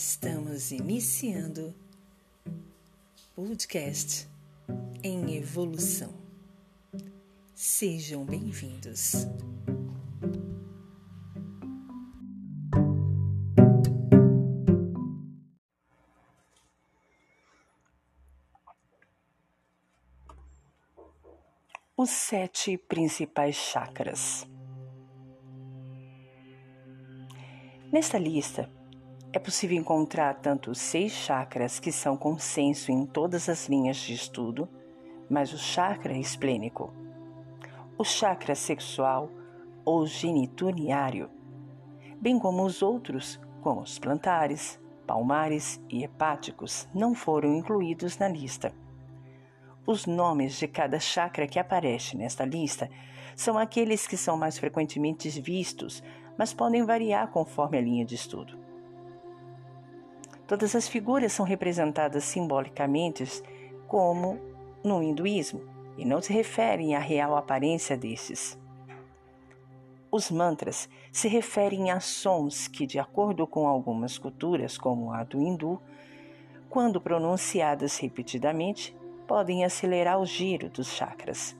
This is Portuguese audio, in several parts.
Estamos iniciando podcast em evolução. Sejam bem-vindos. Os sete principais chakras. Nesta lista, é possível encontrar tanto os seis chakras que são consenso em todas as linhas de estudo, mas o chakra esplênico, o chakra sexual ou genituriário, bem como os outros, como os plantares, palmares e hepáticos, não foram incluídos na lista. Os nomes de cada chakra que aparece nesta lista são aqueles que são mais frequentemente vistos, mas podem variar conforme a linha de estudo. Todas as figuras são representadas simbolicamente como no hinduísmo e não se referem à real aparência desses. Os mantras se referem a sons que, de acordo com algumas culturas, como a do hindu, quando pronunciadas repetidamente, podem acelerar o giro dos chakras.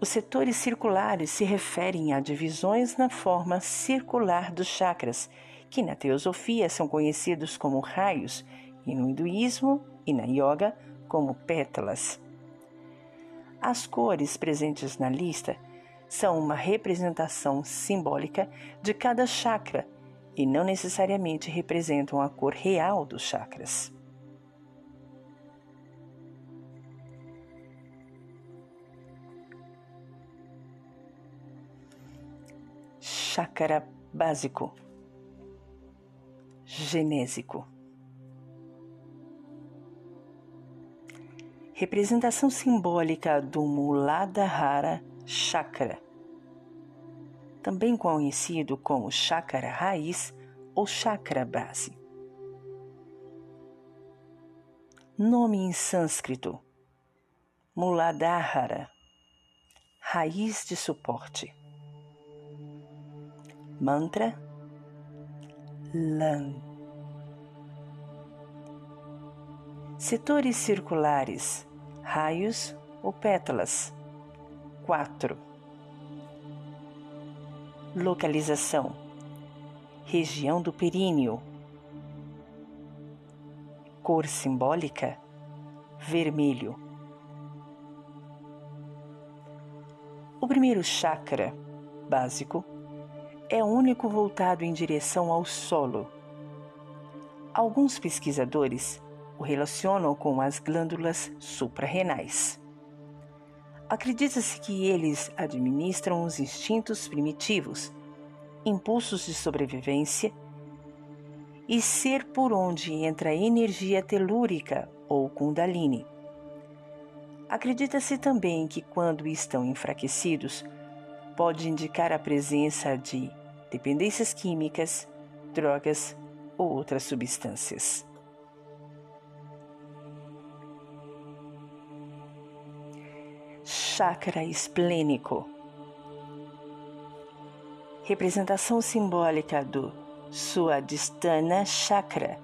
Os setores circulares se referem a divisões na forma circular dos chakras, que na teosofia são conhecidos como raios e no hinduísmo e na yoga como pétalas. As cores presentes na lista são uma representação simbólica de cada chakra e não necessariamente representam a cor real dos chakras. chácara básico, genésico. Representação simbólica do Muladhara Chakra, também conhecido como chakra raiz ou chakra base. Nome em sânscrito: Muladhara, raiz de suporte. Mantra LAN. Setores circulares, raios ou pétalas. 4. Localização: região do períneo. Cor simbólica: vermelho. O primeiro chakra básico é único voltado em direção ao solo. Alguns pesquisadores o relacionam com as glândulas suprarrenais. Acredita-se que eles administram os instintos primitivos, impulsos de sobrevivência e ser por onde entra a energia telúrica ou kundalini. Acredita-se também que quando estão enfraquecidos, pode indicar a presença de dependências químicas, drogas ou outras substâncias. Chakra esplênico representação simbólica do Suadhisthana Chakra.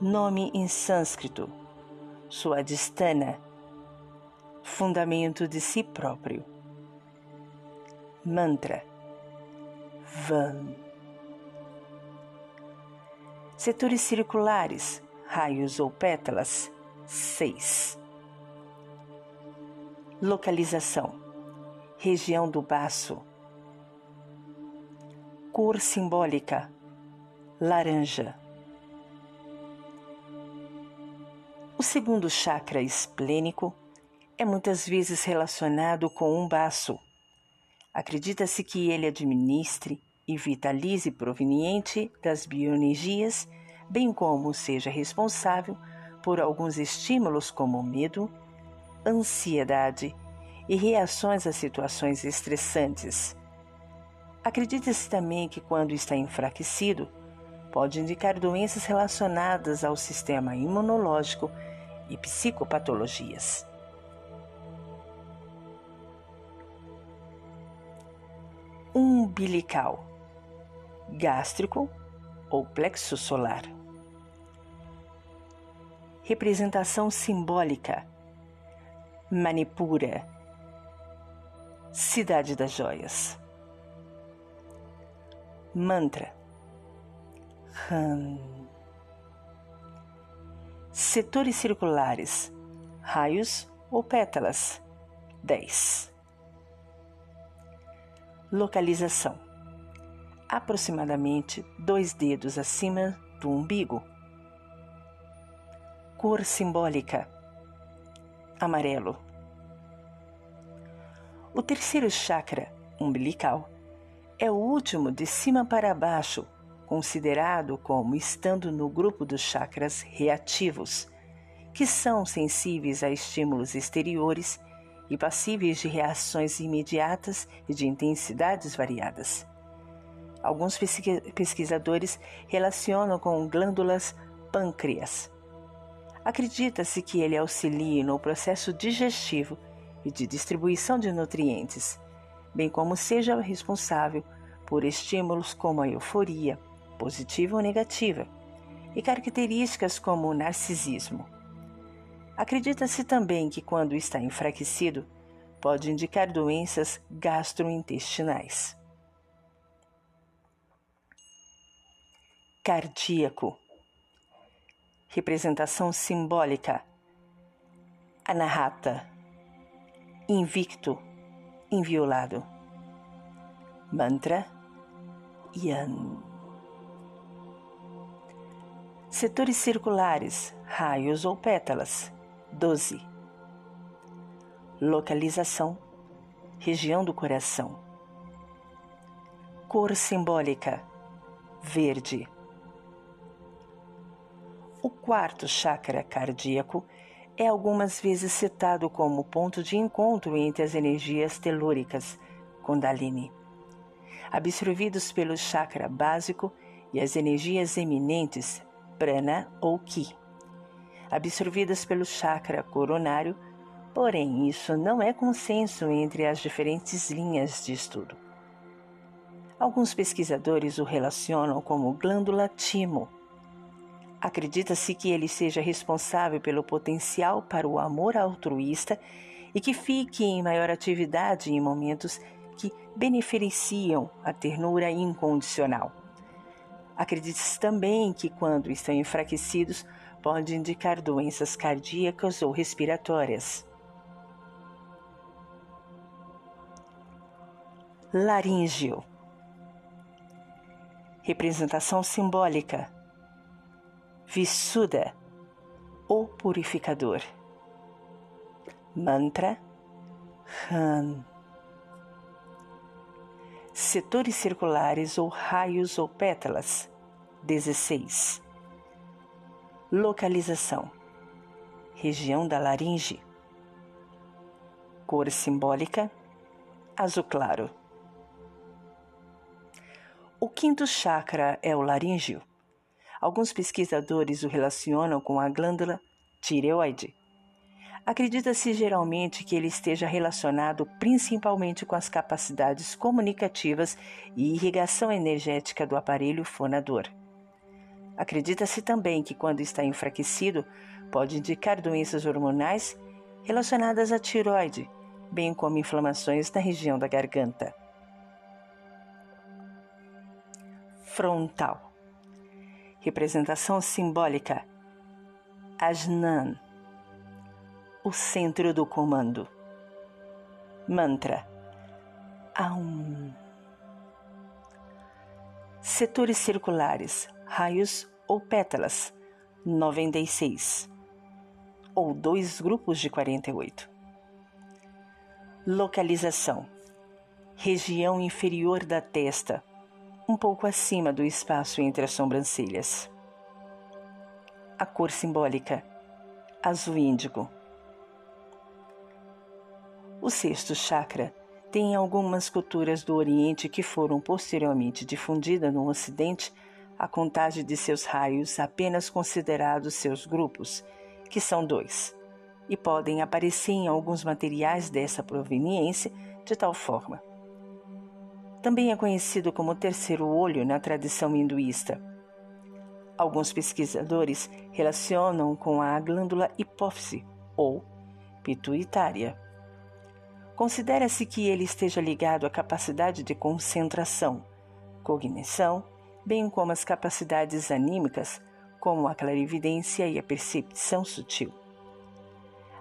Nome em sânscrito: Suadhisthana, fundamento de si próprio. Mantra Van. Setores circulares, raios ou pétalas, 6. Localização: região do baço. Cor simbólica: laranja. O segundo chakra esplênico é muitas vezes relacionado com um baço Acredita-se que ele administre e vitalize proveniente das bioenergias, bem como seja responsável por alguns estímulos como medo, ansiedade e reações a situações estressantes. Acredita-se também que, quando está enfraquecido, pode indicar doenças relacionadas ao sistema imunológico e psicopatologias. Umbilical, gástrico ou plexo solar. Representação simbólica: Manipura, Cidade das Joias. Mantra: Hum. Setores circulares: raios ou pétalas. 10. Localização: aproximadamente dois dedos acima do umbigo. Cor simbólica: amarelo. O terceiro chakra, umbilical, é o último de cima para baixo, considerado como estando no grupo dos chakras reativos, que são sensíveis a estímulos exteriores e passíveis de reações imediatas e de intensidades variadas. Alguns pesquisadores relacionam com glândulas pâncreas. Acredita-se que ele auxilie no processo digestivo e de distribuição de nutrientes, bem como seja responsável por estímulos como a euforia, positiva ou negativa, e características como o narcisismo. Acredita-se também que, quando está enfraquecido, pode indicar doenças gastrointestinais. Cardíaco Representação simbólica: Anahata, invicto, inviolado. Mantra Yan. Setores circulares, raios ou pétalas 12. Localização: região do coração. Cor simbólica: verde. O quarto chakra cardíaco é algumas vezes citado como ponto de encontro entre as energias telúricas, Kundalini, absorvidos pelo chakra básico e as energias eminentes, Prana ou Ki absorvidas pelo chakra coronário, porém isso não é consenso entre as diferentes linhas de estudo. Alguns pesquisadores o relacionam como glândula timo. Acredita-se que ele seja responsável pelo potencial para o amor altruísta e que fique em maior atividade em momentos que beneficiam a ternura incondicional. Acredita-se também que, quando estão enfraquecidos, pode indicar doenças cardíacas ou respiratórias. Laríngeo Representação simbólica Vissuda ou purificador. Mantra Han. Setores circulares ou raios ou pétalas 16. Localização: região da laringe. Cor simbólica: azul claro. O quinto chakra é o laríngeo. Alguns pesquisadores o relacionam com a glândula tireoide. Acredita-se geralmente que ele esteja relacionado principalmente com as capacidades comunicativas e irrigação energética do aparelho fonador. Acredita-se também que, quando está enfraquecido, pode indicar doenças hormonais relacionadas à tiroide, bem como inflamações na região da garganta. Frontal Representação simbólica: Ajnan o centro do comando. Mantra Aum. Setores circulares raios ou pétalas, 96, ou dois grupos de 48. Localização: região inferior da testa, um pouco acima do espaço entre as sobrancelhas. A cor simbólica: azul índigo. O sexto chakra tem algumas culturas do Oriente que foram posteriormente difundidas no Ocidente a contagem de seus raios apenas considerados seus grupos, que são dois, e podem aparecer em alguns materiais dessa proveniência de tal forma. Também é conhecido como terceiro olho na tradição hinduísta. Alguns pesquisadores relacionam com a glândula hipófise ou pituitária. Considera-se que ele esteja ligado à capacidade de concentração, cognição, bem como às capacidades anímicas, como a clarividência e a percepção sutil.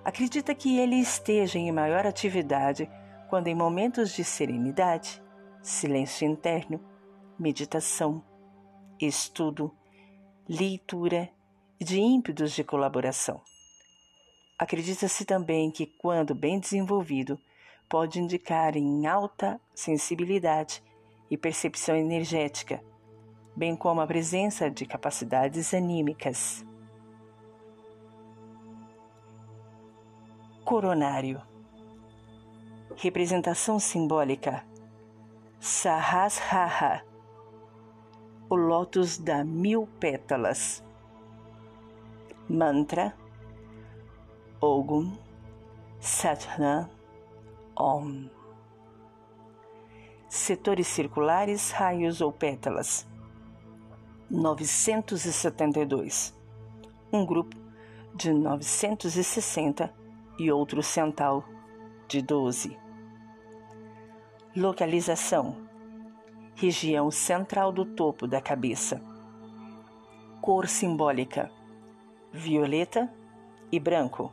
Acredita que ele esteja em maior atividade quando, em momentos de serenidade, silêncio interno, meditação, estudo, leitura e de ímpetos de colaboração. Acredita-se também que, quando bem desenvolvido, pode indicar em alta sensibilidade e percepção energética, bem como a presença de capacidades anímicas. Coronário. Representação simbólica. Sahasrara. O lótus da mil pétalas. Mantra. Ogum Satnam Om. Setores circulares, raios ou pétalas 972 Um grupo de 960 e outro central de 12 Localização. Região central do topo da cabeça. Cor simbólica. Violeta e branco.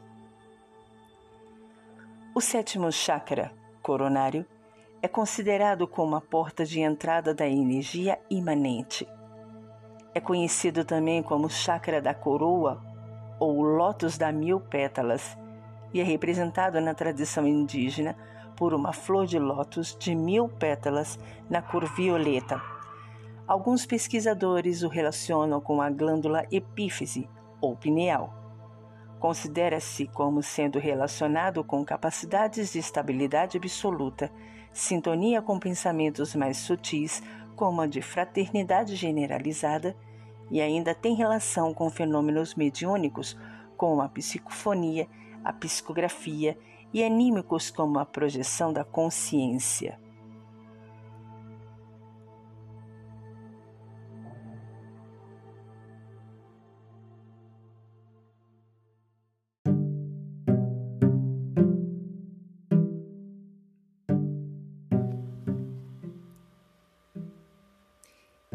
O sétimo chakra, coronário, é considerado como a porta de entrada da energia imanente. É conhecido também como chakra da coroa ou lótus da mil pétalas e é representado na tradição indígena por uma flor de lótus de mil pétalas na cor violeta. Alguns pesquisadores o relacionam com a glândula epífise ou pineal. Considera-se como sendo relacionado com capacidades de estabilidade absoluta, sintonia com pensamentos mais sutis, como a de fraternidade generalizada, e ainda tem relação com fenômenos mediúnicos, como a psicofonia, a psicografia e anímicos, como a projeção da consciência.